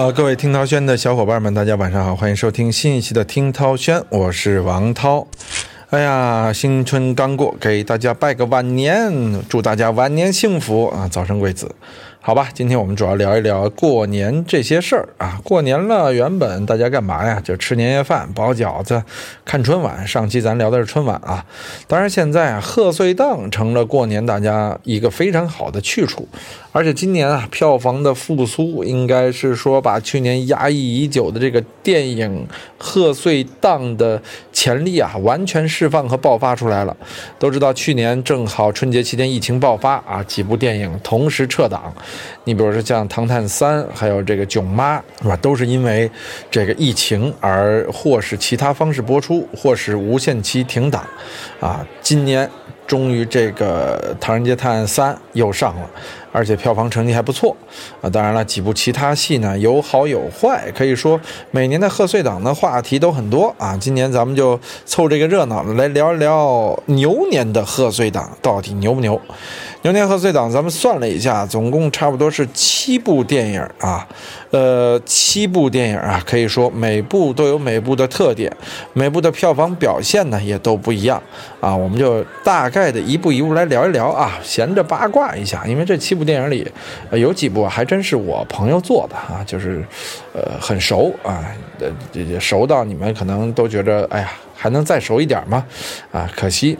好，各位听涛轩的小伙伴们，大家晚上好，欢迎收听新一期的听涛轩，我是王涛。哎呀，新春刚过，给大家拜个晚年，祝大家晚年幸福啊，早生贵子。好吧，今天我们主要聊一聊过年这些事儿啊。过年了，原本大家干嘛呀？就吃年夜饭、包饺子、看春晚。上期咱聊的是春晚啊，当然现在啊，贺岁档成了过年大家一个非常好的去处。而且今年啊，票房的复苏应该是说把去年压抑已久的这个电影贺岁档的潜力啊，完全释放和爆发出来了。都知道去年正好春节期间疫情爆发啊，几部电影同时撤档。你比如说像《唐探三》，还有这个《囧妈》，是吧？都是因为这个疫情而或是其他方式播出，或是无限期停档。啊，今年终于这个《唐人街探案三》又上了。而且票房成绩还不错啊！当然了，几部其他戏呢有好有坏，可以说每年的贺岁档的话题都很多啊。今年咱们就凑这个热闹来聊一聊牛年的贺岁档到底牛不牛？牛年贺岁档咱们算了一下，总共差不多是七部电影啊。呃，七部电影啊，可以说每部都有每部的特点，每部的票房表现呢也都不一样啊。我们就大概的一步一步来聊一聊啊，闲着八卦一下，因为这七部电影里，有几部还真是我朋友做的啊，就是，呃，很熟啊，呃，熟到你们可能都觉得，哎呀，还能再熟一点吗？啊，可惜。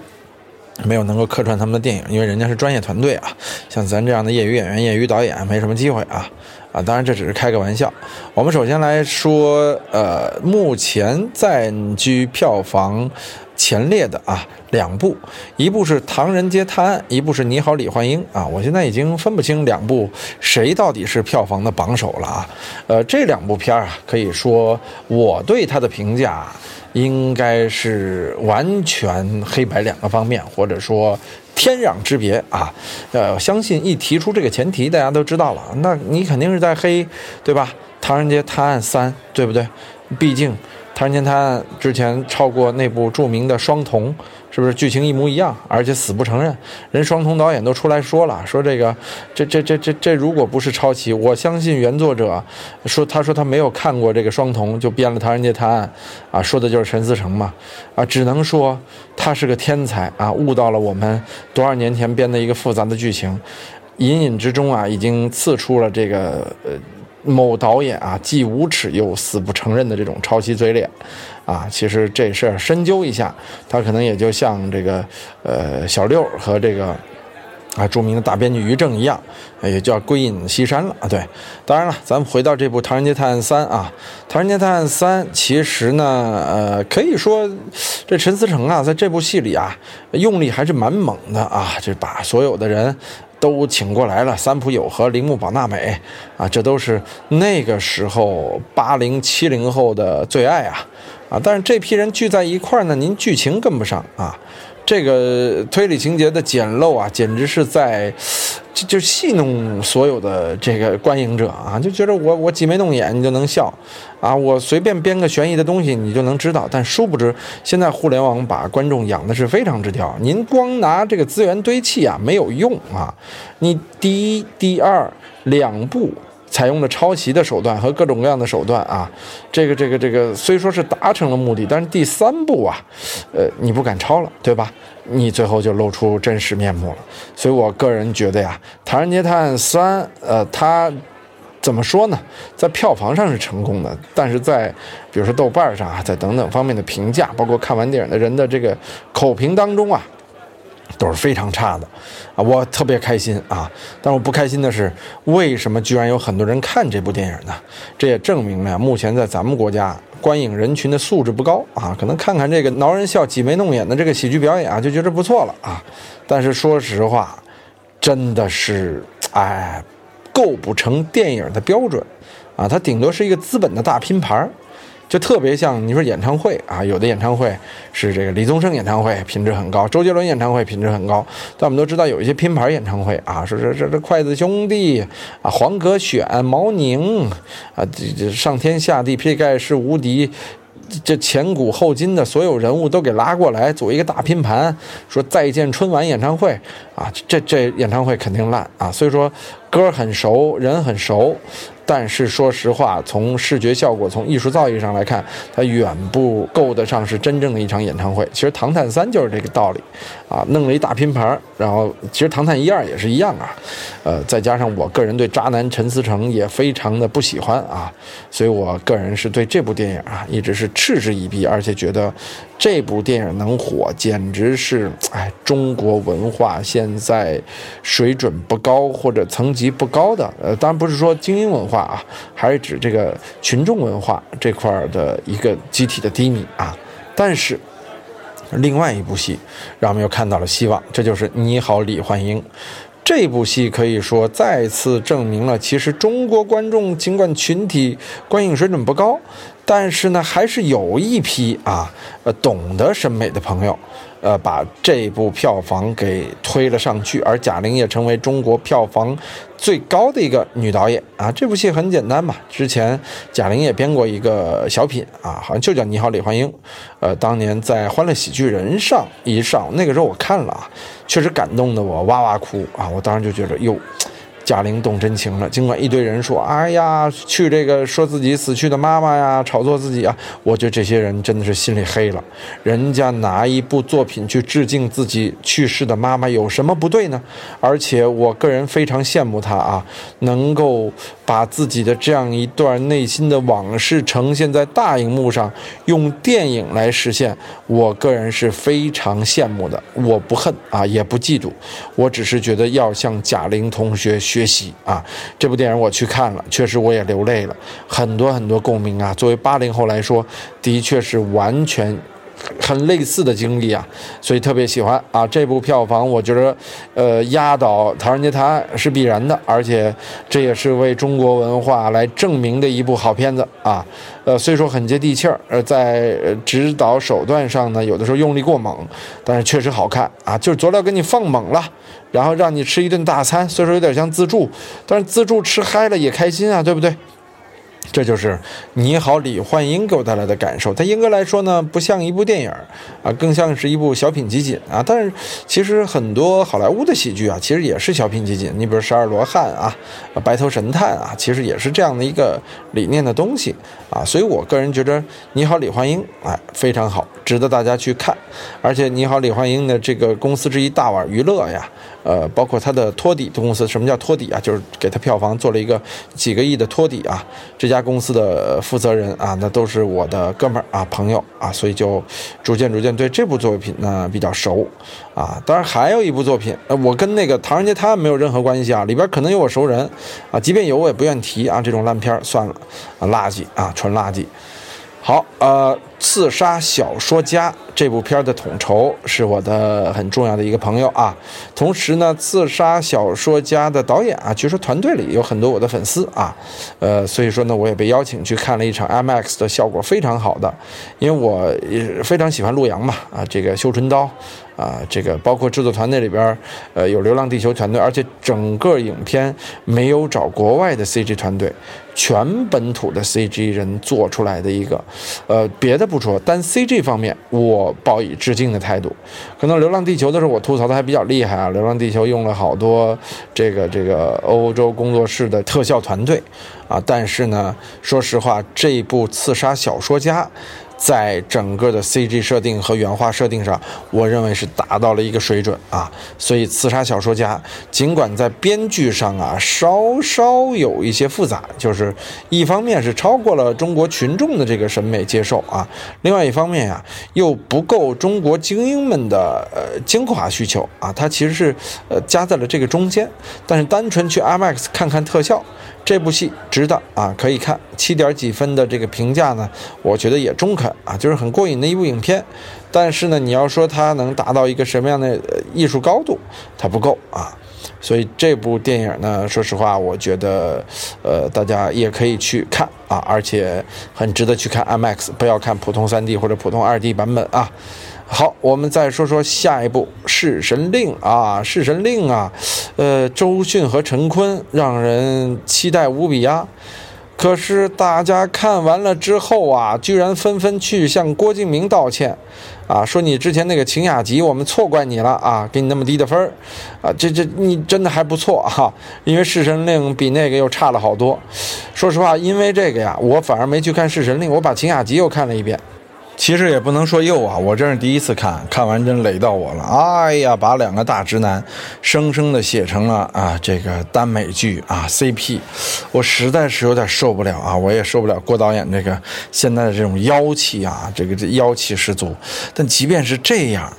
没有能够客串他们的电影，因为人家是专业团队啊，像咱这样的业余演员、业余导演没什么机会啊啊！当然这只是开个玩笑。我们首先来说，呃，目前占据票房前列的啊两部，一部是《唐人街探案》，一部是《你好，李焕英》啊。我现在已经分不清两部谁到底是票房的榜首了啊。呃，这两部片儿啊，可以说我对它的评价。应该是完全黑白两个方面，或者说天壤之别啊！呃，相信一提出这个前提，大家都知道了，那你肯定是在黑，对吧？《唐人街探案三》，对不对？毕竟。《唐人街探案》之前超过那部著名的《双瞳》，是不是剧情一模一样？而且死不承认。人双瞳导演都出来说了，说这个，这这这这这，如果不是抄袭，我相信原作者说，他说他没有看过这个《双瞳》，就编了《唐人街探案》，啊，说的就是陈思诚嘛，啊，只能说他是个天才啊，悟到了我们多少年前编的一个复杂的剧情，隐隐之中啊，已经刺出了这个呃。某导演啊，既无耻又死不承认的这种抄袭嘴脸，啊，其实这事儿深究一下，他可能也就像这个呃小六和这个啊著名的大编剧于正一样，也叫归隐西山了啊。对，当然了，咱们回到这部《唐人街探案三》啊，《唐人街探案三》其实呢，呃，可以说这陈思诚啊，在这部戏里啊，用力还是蛮猛的啊，就把所有的人。都请过来了，三浦友和铃木保奈美，啊，这都是那个时候八零七零后的最爱啊，啊，但是这批人聚在一块儿呢，您剧情跟不上啊。这个推理情节的简陋啊，简直是在就戏弄所有的这个观影者啊，就觉得我我挤眉弄眼你就能笑啊，我随便编个悬疑的东西你就能知道。但殊不知，现在互联网把观众养的是非常之刁，您光拿这个资源堆砌啊没有用啊，你第一、第二两部。采用了抄袭的手段和各种各样的手段啊，这个这个这个虽说是达成了目的，但是第三步啊，呃，你不敢抄了，对吧？你最后就露出真实面目了。所以我个人觉得呀，《唐人街探案三》呃，它怎么说呢？在票房上是成功的，但是在比如说豆瓣上啊，在等等方面的评价，包括看完电影的人的这个口评当中啊。都是非常差的，啊，我特别开心啊！但我不开心的是，为什么居然有很多人看这部电影呢？这也证明了目前在咱们国家观影人群的素质不高啊！可能看看这个挠人笑、挤眉弄眼的这个喜剧表演啊，就觉得不错了啊！但是说实话，真的是哎，构不成电影的标准啊！它顶多是一个资本的大拼盘儿。就特别像你说演唱会啊，有的演唱会是这个李宗盛演唱会品质很高，周杰伦演唱会品质很高，但我们都知道有一些拼盘演唱会啊，说这这这筷子兄弟啊，黄格选、毛宁啊，这这上天下地劈盖世无敌。这前古后今的所有人物都给拉过来，组一个大拼盘，说再见春晚演唱会啊，这这演唱会肯定烂啊。所以说，歌很熟，人很熟。但是说实话，从视觉效果、从艺术造诣上来看，它远不够得上是真正的一场演唱会。其实《唐探三》就是这个道理，啊，弄了一大拼盘然后其实《唐探一二》也是一样啊，呃，再加上我个人对渣男陈思诚也非常的不喜欢啊，所以我个人是对这部电影啊一直是嗤之以鼻，而且觉得这部电影能火，简直是哎中国文化现在水准不高或者层级不高的，呃，当然不是说精英文化。啊，还是指这个群众文化这块的一个集体的低迷啊。但是，另外一部戏让我们又看到了希望，这就是《你好，李焕英》。这部戏可以说再次证明了，其实中国观众尽管群体观影水准不高，但是呢，还是有一批啊，呃，懂得审美的朋友。呃，把这部票房给推了上去，而贾玲也成为中国票房最高的一个女导演啊！这部戏很简单嘛，之前贾玲也编过一个小品啊，好像就叫《你好，李焕英》。呃，当年在《欢乐喜剧人》上一上，那个时候我看了啊，确实感动的我哇哇哭啊！我当时就觉得哟。贾玲动真情了，尽管一堆人说：“哎呀，去这个说自己死去的妈妈呀，炒作自己啊。”我觉得这些人真的是心里黑了。人家拿一部作品去致敬自己去世的妈妈，有什么不对呢？而且我个人非常羡慕他啊，能够把自己的这样一段内心的往事呈现在大荧幕上，用电影来实现。我个人是非常羡慕的。我不恨啊，也不嫉妒，我只是觉得要向贾玲同学学。学习啊，这部电影我去看了，确实我也流泪了，很多很多共鸣啊。作为八零后来说，的确是完全很类似的经历啊，所以特别喜欢啊。这部票房我觉得，呃，压倒《唐人街探案》是必然的，而且这也是为中国文化来证明的一部好片子啊。呃，虽说很接地气儿，呃，在指导手段上呢，有的时候用力过猛，但是确实好看啊。就是佐料给你放猛了。然后让你吃一顿大餐，所以说有点像自助，但是自助吃嗨了也开心啊，对不对？这就是《你好，李焕英》给我带来的感受。它严格来说呢，不像一部电影啊，更像是一部小品集锦啊。但是其实很多好莱坞的喜剧啊，其实也是小品集锦。你比如《十二罗汉》啊，《白头神探》啊，其实也是这样的一个理念的东西啊。所以我个人觉得《你好，李焕英》哎非常好，值得大家去看。而且《你好，李焕英》的这个公司之一大碗娱乐呀。呃，包括他的托底的公司，什么叫托底啊？就是给他票房做了一个几个亿的托底啊。这家公司的负责人啊，那都是我的哥们儿啊、朋友啊，所以就逐渐逐渐对这部作品呢比较熟啊。当然还有一部作品，呃，我跟那个《唐人街探案》没有任何关系啊，里边可能有我熟人啊，即便有我也不愿提啊。这种烂片算了啊，垃圾啊，纯垃圾。好，呃，刺杀小说家这部片的统筹是我的很重要的一个朋友啊。同时呢，刺杀小说家的导演啊，据说团队里有很多我的粉丝啊。呃，所以说呢，我也被邀请去看了一场 IMAX 的效果非常好的，因为我也非常喜欢陆阳嘛啊，这个绣春刀。啊，这个包括制作团队里边，呃，有《流浪地球》团队，而且整个影片没有找国外的 CG 团队，全本土的 CG 人做出来的一个，呃，别的不说，单 CG 方面，我抱以致敬的态度。可能《流浪地球》的时候，我吐槽的还比较厉害啊，《流浪地球》用了好多这个这个欧洲工作室的特效团队，啊，但是呢，说实话，这部《刺杀小说家》。在整个的 CG 设定和原画设定上，我认为是达到了一个水准啊。所以，刺杀小说家尽管在编剧上啊稍稍有一些复杂，就是一方面是超过了中国群众的这个审美接受啊，另外一方面呀又不够中国精英们的呃精华需求啊，它其实是呃夹在了这个中间。但是单纯去 IMAX 看看特效。这部戏值得啊，可以看七点几分的这个评价呢，我觉得也中肯啊，就是很过瘾的一部影片。但是呢，你要说它能达到一个什么样的艺术高度，它不够啊。所以这部电影呢，说实话，我觉得呃，大家也可以去看啊，而且很值得去看 IMAX，不要看普通 3D 或者普通 2D 版本啊。好，我们再说说下一部《弑神令》啊，《弑神令》啊，呃，周迅和陈坤让人期待无比呀。可是大家看完了之后啊，居然纷纷去向郭敬明道歉，啊，说你之前那个晴雅集我们错怪你了啊，给你那么低的分儿，啊，这这你真的还不错哈，因为《弑神令》比那个又差了好多。说实话，因为这个呀，我反而没去看《弑神令》，我把晴雅集又看了一遍。其实也不能说又啊，我真是第一次看，看完真雷到我了。哎呀，把两个大直男生生的写成了啊这个耽美剧啊 CP，我实在是有点受不了啊！我也受不了郭导演这个现在的这种妖气啊，这个这妖气十足。但即便是这样，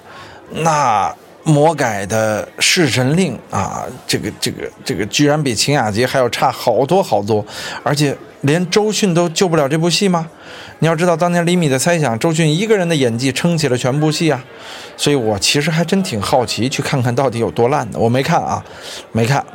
那魔改的《弑神令》啊，这个这个这个居然比《晴雅集》还要差好多好多，而且连周迅都救不了这部戏吗？你要知道，当年李米的猜想，周迅一个人的演技撑起了全部戏啊，所以我其实还真挺好奇，去看看到底有多烂的。我没看啊，没看。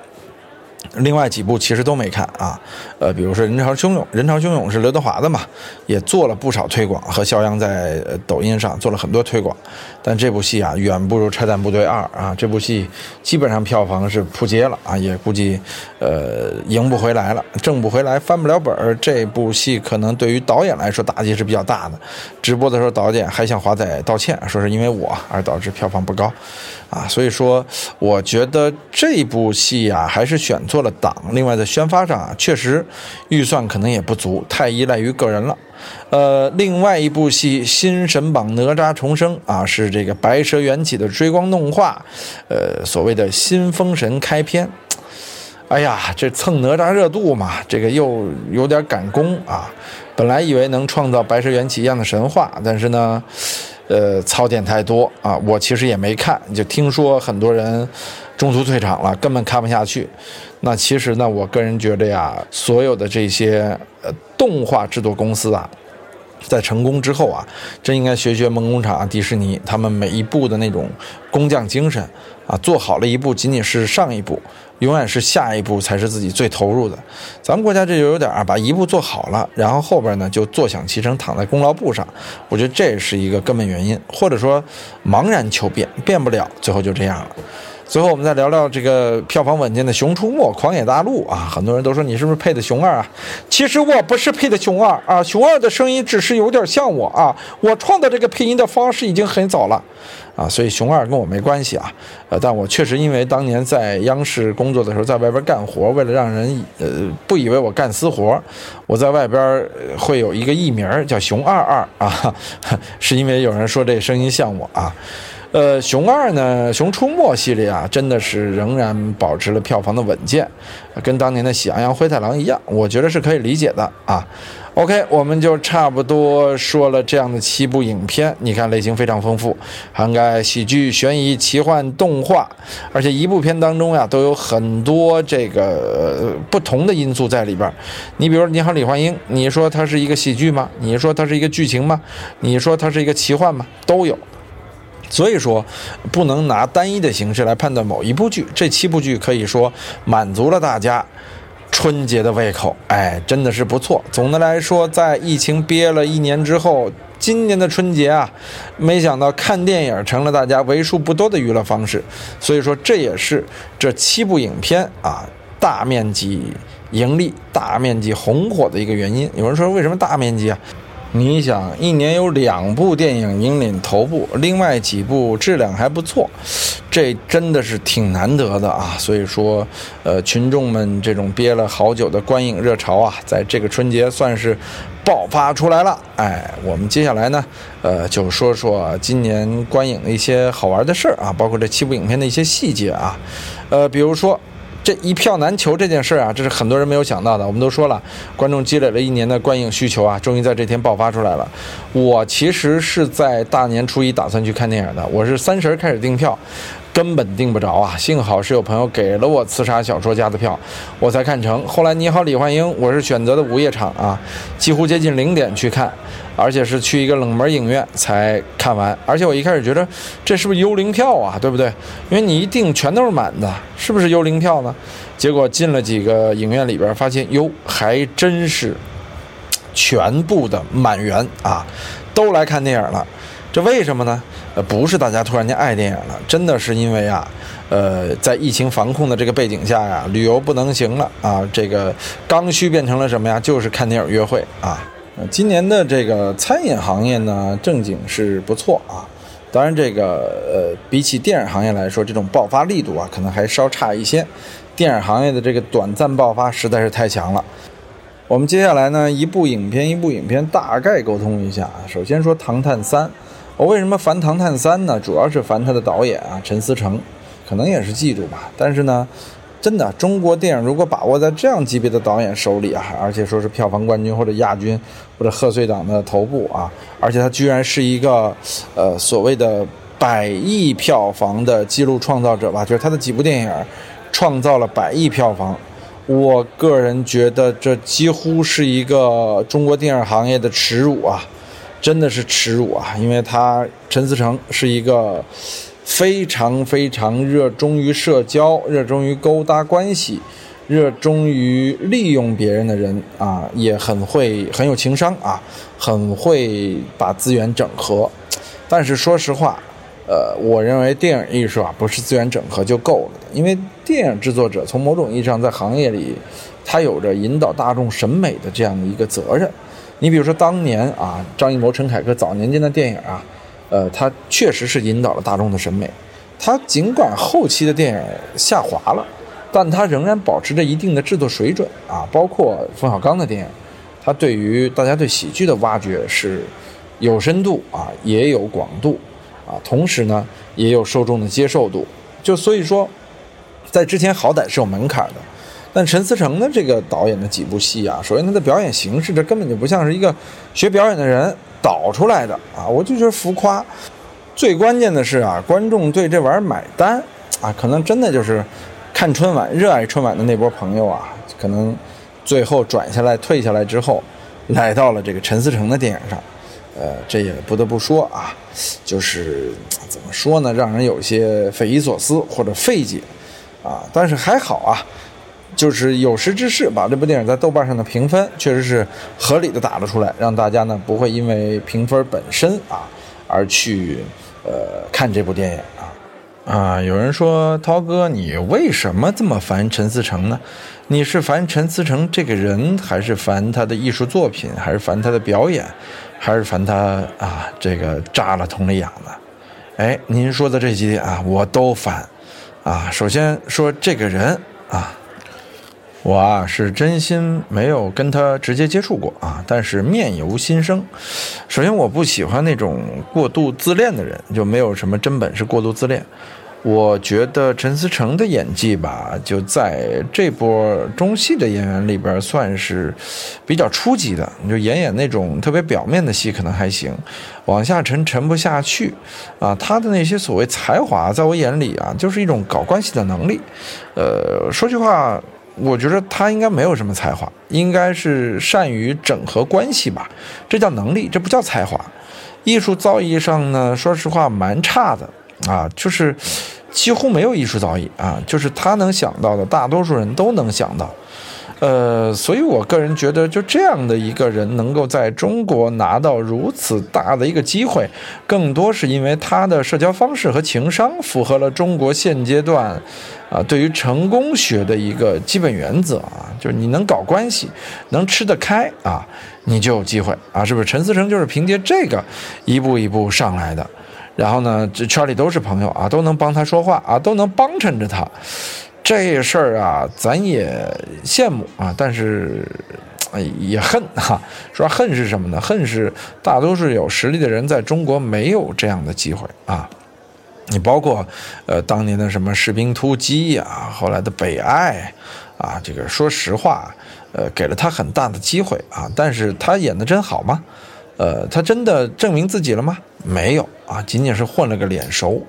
另外几部其实都没看啊，呃，比如说《人潮汹涌》，《人潮汹涌》是刘德华的嘛，也做了不少推广，和肖央在抖音上做了很多推广。但这部戏啊，远不如《拆弹部队二》啊，这部戏基本上票房是扑街了啊，也估计呃赢不回来了，挣不回来，翻不了本儿。这部戏可能对于导演来说打击是比较大的。直播的时候，导演还向华仔道歉，说是因为我而导致票房不高。啊，所以说，我觉得这部戏啊，还是选错了党。另外，在宣发上啊，确实预算可能也不足，太依赖于个人了。呃，另外一部戏《新神榜：哪吒重生》啊，是这个《白蛇缘起》的追光动画，呃，所谓的新封神开篇。哎呀，这蹭哪吒热度嘛，这个又有点赶工啊。本来以为能创造《白蛇缘起》一样的神话，但是呢。呃，槽点太多啊！我其实也没看，就听说很多人中途退场了，根本看不下去。那其实呢，我个人觉得呀，所有的这些呃动画制作公司啊，在成功之后啊，真应该学学梦工厂、迪士尼，他们每一步的那种工匠精神啊，做好了一步仅仅是上一步。永远是下一步才是自己最投入的，咱们国家这就有点啊，把一步做好了，然后后边呢就坐享其成，躺在功劳簿上。我觉得这是一个根本原因，或者说茫然求变，变不了，最后就这样了。最后我们再聊聊这个票房稳健的《熊出没·狂野大陆》啊，很多人都说你是不是配的熊二啊？其实我不是配的熊二啊，熊二的声音只是有点像我啊，我创造这个配音的方式已经很早了。啊，所以熊二跟我没关系啊，呃，但我确实因为当年在央视工作的时候，在外边干活，为了让人呃不以为我干私活，我在外边会有一个艺名叫熊二二啊，是因为有人说这声音像我啊。呃，熊二呢，熊出没系列啊，真的是仍然保持了票房的稳健，跟当年的喜羊羊灰太狼一样，我觉得是可以理解的啊。OK，我们就差不多说了这样的七部影片，你看类型非常丰富，涵盖喜剧、悬疑、奇幻、动画，而且一部片当中呀，都有很多这个不同的因素在里边。你比如说《你好，李焕英》，你说它是一个喜剧吗？你说它是一个剧情吗？你说它是一个奇幻吗？都有。所以说，不能拿单一的形式来判断某一部剧。这七部剧可以说满足了大家春节的胃口，哎，真的是不错。总的来说，在疫情憋了一年之后，今年的春节啊，没想到看电影成了大家为数不多的娱乐方式。所以说，这也是这七部影片啊大面积盈利、大面积红火的一个原因。有人说，为什么大面积啊？你想，一年有两部电影引领头部，另外几部质量还不错，这真的是挺难得的啊！所以说，呃，群众们这种憋了好久的观影热潮啊，在这个春节算是爆发出来了。哎，我们接下来呢，呃，就说说今年观影的一些好玩的事儿啊，包括这七部影片的一些细节啊，呃，比如说。这一票难求这件事儿啊，这是很多人没有想到的。我们都说了，观众积累了一年的观影需求啊，终于在这天爆发出来了。我其实是在大年初一打算去看电影的，我是三十开始订票。根本订不着啊！幸好是有朋友给了我《刺杀小说家》的票，我才看成。后来你好，李焕英，我是选择的午夜场啊，几乎接近零点去看，而且是去一个冷门影院才看完。而且我一开始觉得这是不是幽灵票啊？对不对？因为你一订全都是满的，是不是幽灵票呢？结果进了几个影院里边，发现哟，还真是全部的满员啊，都来看电影了。这为什么呢？呃，不是大家突然间爱电影了，真的是因为啊，呃，在疫情防控的这个背景下呀，旅游不能行了啊，这个刚需变成了什么呀？就是看电影约会啊。今年的这个餐饮行业呢，正经是不错啊。当然，这个呃，比起电影行业来说，这种爆发力度啊，可能还稍差一些。电影行业的这个短暂爆发实在是太强了。我们接下来呢，一部影片一部影片大概沟通一下。首先说《唐探三》，我为什么烦《唐探三》呢？主要是烦他的导演啊，陈思诚，可能也是嫉妒吧。但是呢。真的，中国电影如果把握在这样级别的导演手里啊，而且说是票房冠军或者亚军或者贺岁档的头部啊，而且他居然是一个，呃，所谓的百亿票房的记录创造者吧，就是他的几部电影创造了百亿票房，我个人觉得这几乎是一个中国电影行业的耻辱啊，真的是耻辱啊，因为他陈思诚是一个。非常非常热衷于社交，热衷于勾搭关系，热衷于利用别人的人啊，也很会很有情商啊，很会把资源整合。但是说实话，呃，我认为电影艺术啊，不是资源整合就够了的，因为电影制作者从某种意义上在行业里，他有着引导大众审美的这样的一个责任。你比如说当年啊，张艺谋、陈凯歌早年间的电影啊。呃，他确实是引导了大众的审美。他尽管后期的电影下滑了，但他仍然保持着一定的制作水准啊。包括冯小刚的电影，他对于大家对喜剧的挖掘是有深度啊，也有广度啊，同时呢，也有受众的接受度。就所以说，在之前好歹是有门槛的。但陈思诚的这个导演的几部戏啊，首先他的表演形式，这根本就不像是一个学表演的人。导出来的啊，我就觉得浮夸。最关键的是啊，观众对这玩意儿买单啊，可能真的就是看春晚、热爱春晚的那波朋友啊，可能最后转下来、退下来之后，来到了这个陈思诚的电影上。呃，这也不得不说啊，就是怎么说呢，让人有些匪夷所思或者费解啊。但是还好啊。就是有识之士把这部电影在豆瓣上的评分确实是合理的打了出来，让大家呢不会因为评分本身啊而去呃看这部电影啊啊！有人说涛哥，你为什么这么烦陈思诚呢？你是烦陈思诚这个人，还是烦他的艺术作品，还是烦他的表演，还是烦他啊这个扎了同类痒呢？哎，您说的这几点啊，我都烦啊。首先说这个人啊。我啊是真心没有跟他直接接触过啊，但是面由心生。首先，我不喜欢那种过度自恋的人，就没有什么真本事过度自恋。我觉得陈思诚的演技吧，就在这波中戏的演员里边算是比较初级的。你就演演那种特别表面的戏可能还行，往下沉沉不下去啊。他的那些所谓才华，在我眼里啊，就是一种搞关系的能力。呃，说句话。我觉得他应该没有什么才华，应该是善于整合关系吧，这叫能力，这不叫才华。艺术造诣上呢，说实话蛮差的啊，就是几乎没有艺术造诣啊，就是他能想到的，大多数人都能想到。呃，所以我个人觉得，就这样的一个人能够在中国拿到如此大的一个机会，更多是因为他的社交方式和情商符合了中国现阶段，啊，对于成功学的一个基本原则啊，就是你能搞关系，能吃得开啊，你就有机会啊，是不是？陈思成就是凭借这个一步一步上来的，然后呢，这圈里都是朋友啊，都能帮他说话啊，都能帮衬着他。这事儿啊，咱也羡慕啊，但是，也恨哈。说恨是什么呢？恨是大多数有实力的人在中国没有这样的机会啊。你包括，呃，当年的什么士兵突击呀，后来的北爱，啊，这个说实话，呃，给了他很大的机会啊。但是他演的真好吗？呃，他真的证明自己了吗？没有啊，仅仅是混了个脸熟。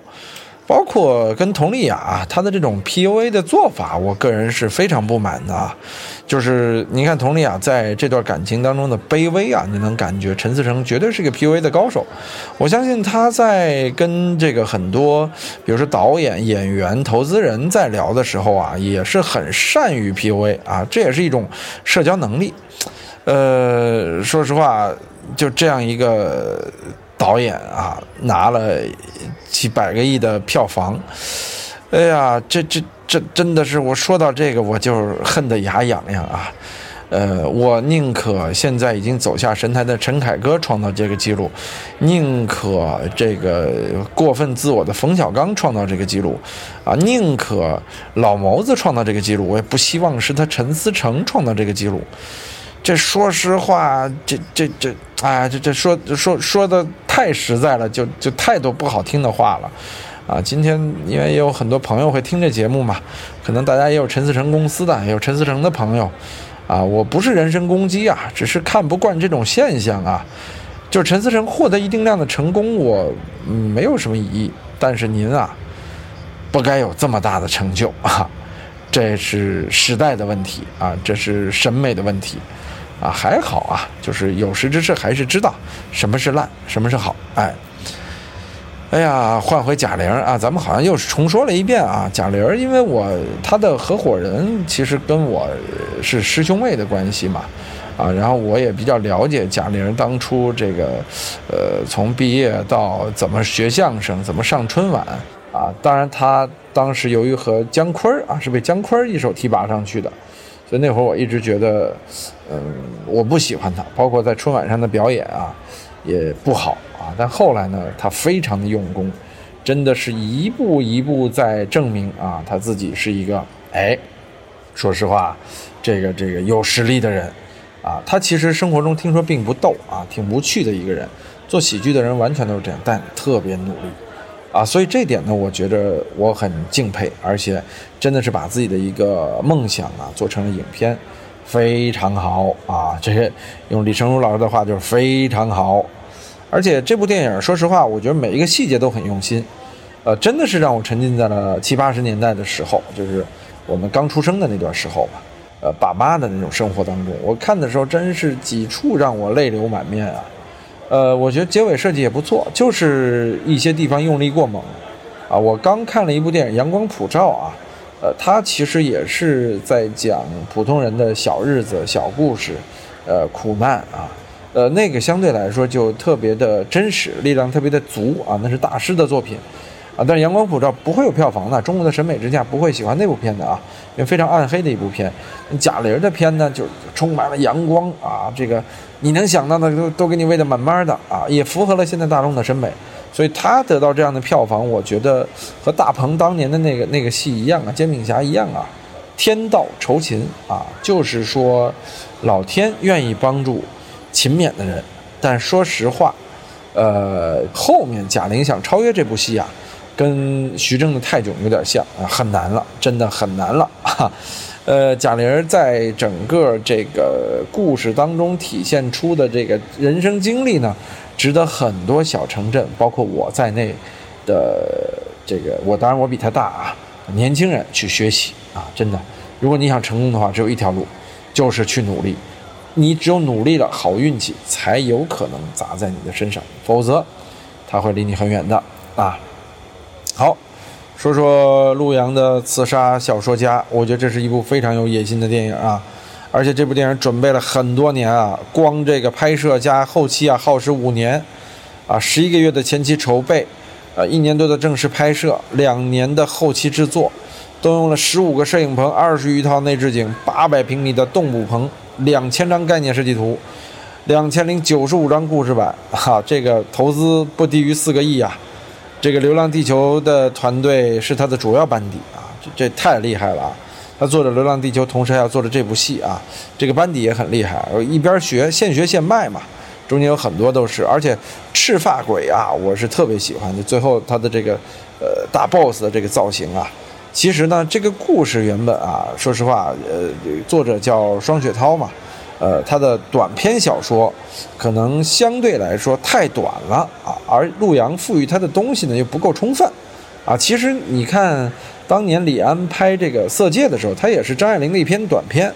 包括跟佟丽娅她的这种 PUA 的做法，我个人是非常不满的。就是你看佟丽娅在这段感情当中的卑微啊，你能感觉陈思诚绝对是个 PUA 的高手。我相信他在跟这个很多，比如说导演、演员、投资人在聊的时候啊，也是很善于 PUA 啊，这也是一种社交能力。呃，说实话，就这样一个。导演啊，拿了几百个亿的票房。哎呀，这这这真的是我说到这个，我就恨得牙痒痒啊！呃，我宁可现在已经走下神坛的陈凯歌创造这个记录，宁可这个过分自我的冯小刚创造这个记录，啊，宁可老谋子创造这个记录，我也不希望是他陈思诚创造这个记录。这说实话，这这这，哎，这这说说说的太实在了，就就太多不好听的话了。啊，今天因为也有很多朋友会听这节目嘛，可能大家也有陈思诚公司的，也有陈思诚的朋友，啊，我不是人身攻击啊，只是看不惯这种现象啊。就是陈思诚获得一定量的成功，我没有什么异议，但是您啊，不该有这么大的成就啊，这是时代的问题啊，这是审美的问题，啊，还好啊，就是有识之士还是知道什么是烂，什么是好，哎。哎呀，换回贾玲啊，咱们好像又是重说了一遍啊。贾玲，因为我她的合伙人其实跟我是师兄妹的关系嘛，啊，然后我也比较了解贾玲当初这个，呃，从毕业到怎么学相声，怎么上春晚啊。当然，她当时由于和姜昆啊是被姜昆一手提拔上去的，所以那会儿我一直觉得，嗯，我不喜欢他，包括在春晚上的表演啊，也不好。啊，但后来呢，他非常的用功，真的是一步一步在证明啊，他自己是一个哎，说实话，这个这个有实力的人啊。他其实生活中听说并不逗啊，挺无趣的一个人。做喜剧的人完全都是这样，但特别努力啊。所以这点呢，我觉得我很敬佩，而且真的是把自己的一个梦想啊做成了影片，非常好啊。这些用李成儒老师的话就是非常好。而且这部电影，说实话，我觉得每一个细节都很用心，呃，真的是让我沉浸在了七八十年代的时候，就是我们刚出生的那段时候吧，呃，爸妈的那种生活当中。我看的时候，真是几处让我泪流满面啊。呃，我觉得结尾设计也不错，就是一些地方用力过猛啊。我刚看了一部电影《阳光普照》啊，呃，它其实也是在讲普通人的小日子、小故事，呃，苦难啊。呃，那个相对来说就特别的真实，力量特别的足啊，那是大师的作品，啊，但是《阳光普照》不会有票房的，中国的审美之下不会喜欢那部片子啊，因为非常暗黑的一部片。贾玲的片呢，就充满了阳光啊，这个你能想到的都都给你喂得满满的啊，也符合了现在大众的审美，所以他得到这样的票房，我觉得和大鹏当年的那个那个戏一样啊，《煎饼侠》一样啊，天道酬勤啊，就是说老天愿意帮助。勤勉的人，但说实话，呃，后面贾玲想超越这部戏啊，跟徐峥的《泰囧》有点像啊，很难了，真的很难了啊。呃，贾玲在整个这个故事当中体现出的这个人生经历呢，值得很多小城镇，包括我在内的这个，我当然我比他大啊，年轻人去学习啊，真的，如果你想成功的话，只有一条路，就是去努力。你只有努力了，好运气才有可能砸在你的身上，否则，他会离你很远的啊。好，说说陆阳的《刺杀小说家》，我觉得这是一部非常有野心的电影啊，而且这部电影准备了很多年啊，光这个拍摄加后期啊，耗时五年，啊，十一个月的前期筹备，呃，一年多的正式拍摄，两年的后期制作，动用了十五个摄影棚，二十余套内置景，八百平米的动捕棚。两千张概念设计图，两千零九十五张故事版，哈，这个投资不低于四个亿啊！这个《流浪地球》的团队是他的主要班底啊，这这太厉害了啊！他做着《流浪地球》，同时还要做着这部戏啊，这个班底也很厉害，一边学现学现卖嘛，中间有很多都是，而且赤发鬼啊，我是特别喜欢的，最后他的这个呃大 boss 的这个造型啊。其实呢，这个故事原本啊，说实话，呃，作者叫双雪涛嘛，呃，他的短篇小说可能相对来说太短了啊，而陆阳赋予他的东西呢又不够充分，啊，其实你看当年李安拍这个《色戒》的时候，他也是张爱玲的一篇短篇，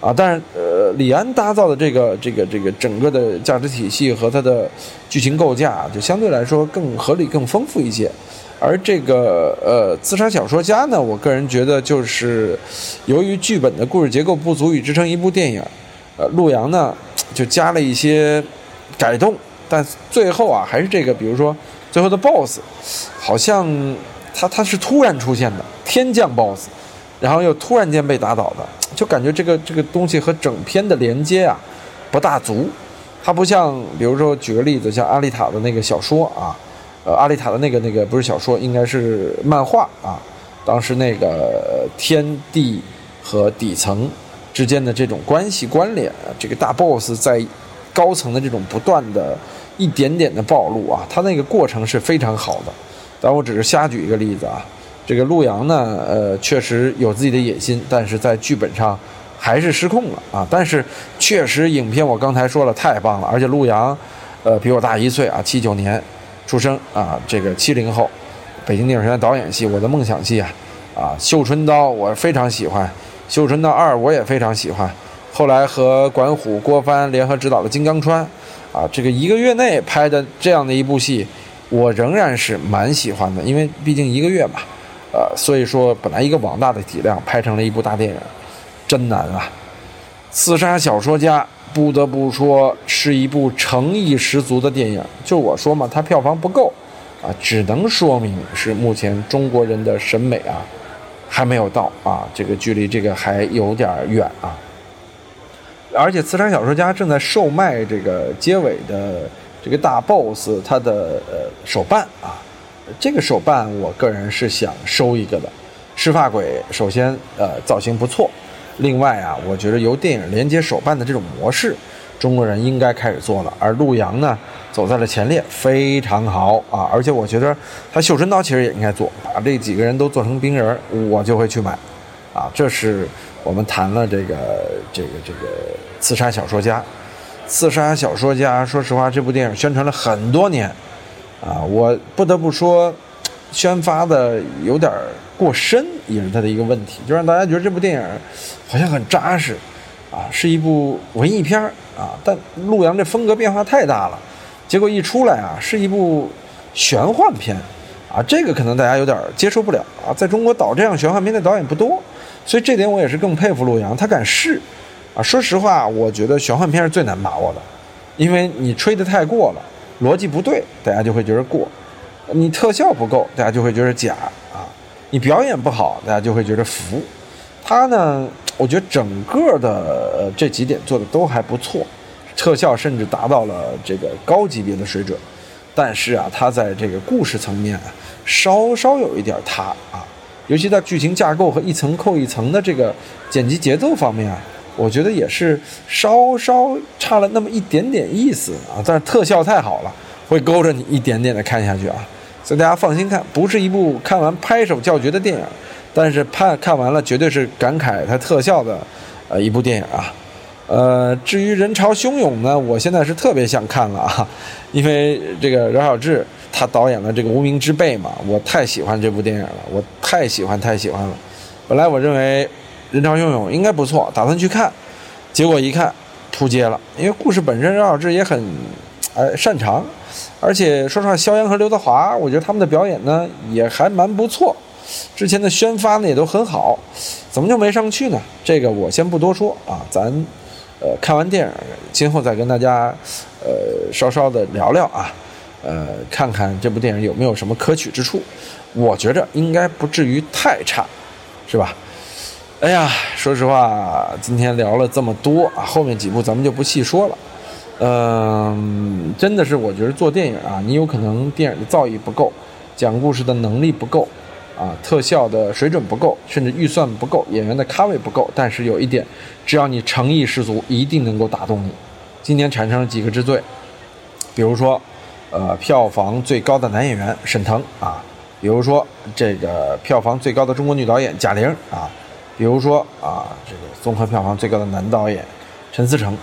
啊，但是呃，李安打造的这个这个这个整个的价值体系和他的剧情构架就相对来说更合理、更丰富一些。而这个呃，自杀小说家呢，我个人觉得就是由于剧本的故事结构不足以支撑一部电影，呃，陆阳呢就加了一些改动但最后啊，还是这个，比如说最后的 BOSS，好像他他是突然出现的天降 BOSS，然后又突然间被打倒的，就感觉这个这个东西和整篇的连接啊不大足。它不像，比如说举个例子，像阿丽塔的那个小说啊，呃，阿丽塔的那个那个不是小说，应该是漫画啊。当时那个天地和底层之间的这种关系关联，这个大 boss 在高层的这种不断的一点点的暴露啊，他那个过程是非常好的。但我只是瞎举一个例子啊。这个陆阳呢，呃，确实有自己的野心，但是在剧本上还是失控了啊。但是确实影片我刚才说了太棒了，而且陆阳，呃，比我大一岁啊，七九年出生啊，这个七零后。北京电影学院导演系，我的梦想系啊，啊，《绣春刀》我非常喜欢，《绣春刀二》我也非常喜欢。后来和管虎、郭帆联合执导的《金刚川》，啊，这个一个月内拍的这样的一部戏，我仍然是蛮喜欢的，因为毕竟一个月嘛，呃，所以说本来一个网大的体量拍成了一部大电影，真难啊！《刺杀小说家》不得不说是一部诚意十足的电影，就我说嘛，它票房不够。啊，只能说明是目前中国人的审美啊，还没有到啊，这个距离这个还有点远啊。而且，《刺杀小说家》正在售卖这个结尾的这个大 boss 他的呃手办啊，这个手办我个人是想收一个的。赤发鬼首先呃造型不错，另外啊，我觉得由电影连接手办的这种模式。中国人应该开始做了，而陆阳呢，走在了前列，非常好啊！而且我觉得他绣春刀其实也应该做，把这几个人都做成冰人，我就会去买，啊！这是我们谈了这个这个这个刺杀小说家，刺杀小说家。说实话，这部电影宣传了很多年，啊，我不得不说，宣发的有点过深，也是他的一个问题，就让大家觉得这部电影好像很扎实。啊，是一部文艺片儿啊，但陆阳这风格变化太大了，结果一出来啊，是一部玄幻片，啊，这个可能大家有点接受不了啊，在中国导这样玄幻片的导演不多，所以这点我也是更佩服陆阳，他敢试，啊，说实话，我觉得玄幻片是最难把握的，因为你吹得太过了，逻辑不对，大家就会觉得过；你特效不够，大家就会觉得假啊；你表演不好，大家就会觉得浮。他呢？我觉得整个的这几点做的都还不错，特效甚至达到了这个高级别的水准。但是啊，它在这个故事层面稍稍有一点塌啊，尤其在剧情架构和一层扣一层的这个剪辑节奏方面啊，我觉得也是稍稍差了那么一点点意思啊。但是特效太好了，会勾着你一点点的看下去啊。所以大家放心看，不是一部看完拍手叫绝的电影。但是看看完了，绝对是感慨它特效的，呃，一部电影啊。呃，至于人潮汹涌呢，我现在是特别想看了啊，因为这个饶晓志他导演了这个《无名之辈》嘛，我太喜欢这部电影了，我太喜欢太喜欢了。本来我认为人潮汹涌应该不错，打算去看，结果一看扑街了，因为故事本身饶晓志也很，呃，擅长，而且说实话，肖央和刘德华，我觉得他们的表演呢也还蛮不错。之前的宣发呢也都很好，怎么就没上去呢？这个我先不多说啊，咱呃看完电影，今后再跟大家呃稍稍的聊聊啊，呃看看这部电影有没有什么可取之处。我觉着应该不至于太差，是吧？哎呀，说实话，今天聊了这么多啊，后面几部咱们就不细说了。嗯，真的是我觉得做电影啊，你有可能电影的造诣不够，讲故事的能力不够。啊，特效的水准不够，甚至预算不够，演员的咖位不够。但是有一点，只要你诚意十足，一定能够打动你。今年产生了几个之最，比如说，呃，票房最高的男演员沈腾啊，比如说这个票房最高的中国女导演贾玲啊，比如说啊，这个综合票房最高的男导演陈思诚。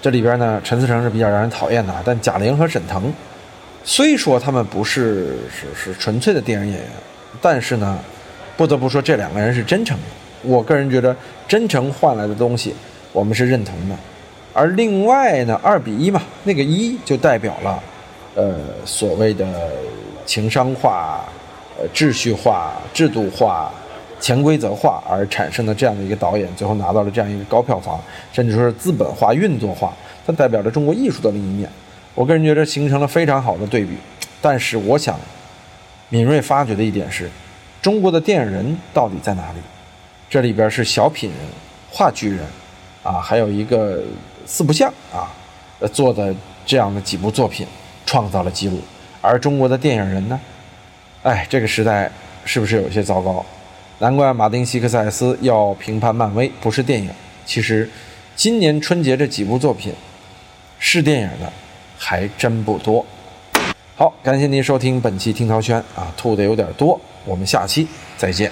这里边呢，陈思诚是比较让人讨厌的，但贾玲和沈腾，虽说他们不是是是纯粹的电影演员。但是呢，不得不说这两个人是真诚的。我个人觉得，真诚换来的东西，我们是认同的。而另外呢，二比一嘛，那个一就代表了，呃，所谓的情商化、呃秩序化、制度化、潜规则化而产生的这样的一个导演，最后拿到了这样一个高票房，甚至说是资本化、运作化，它代表着中国艺术的另一面。我个人觉得形成了非常好的对比。但是我想，敏锐发掘的一点是，中国的电影人到底在哪里？这里边是小品人、话剧人，啊，还有一个四不像啊，做的这样的几部作品，创造了记录。而中国的电影人呢？哎，这个时代是不是有些糟糕？难怪马丁·西克塞斯要评判漫威不是电影。其实，今年春节这几部作品是电影的还真不多。好，感谢您收听本期听涛轩啊，吐的有点多，我们下期再见。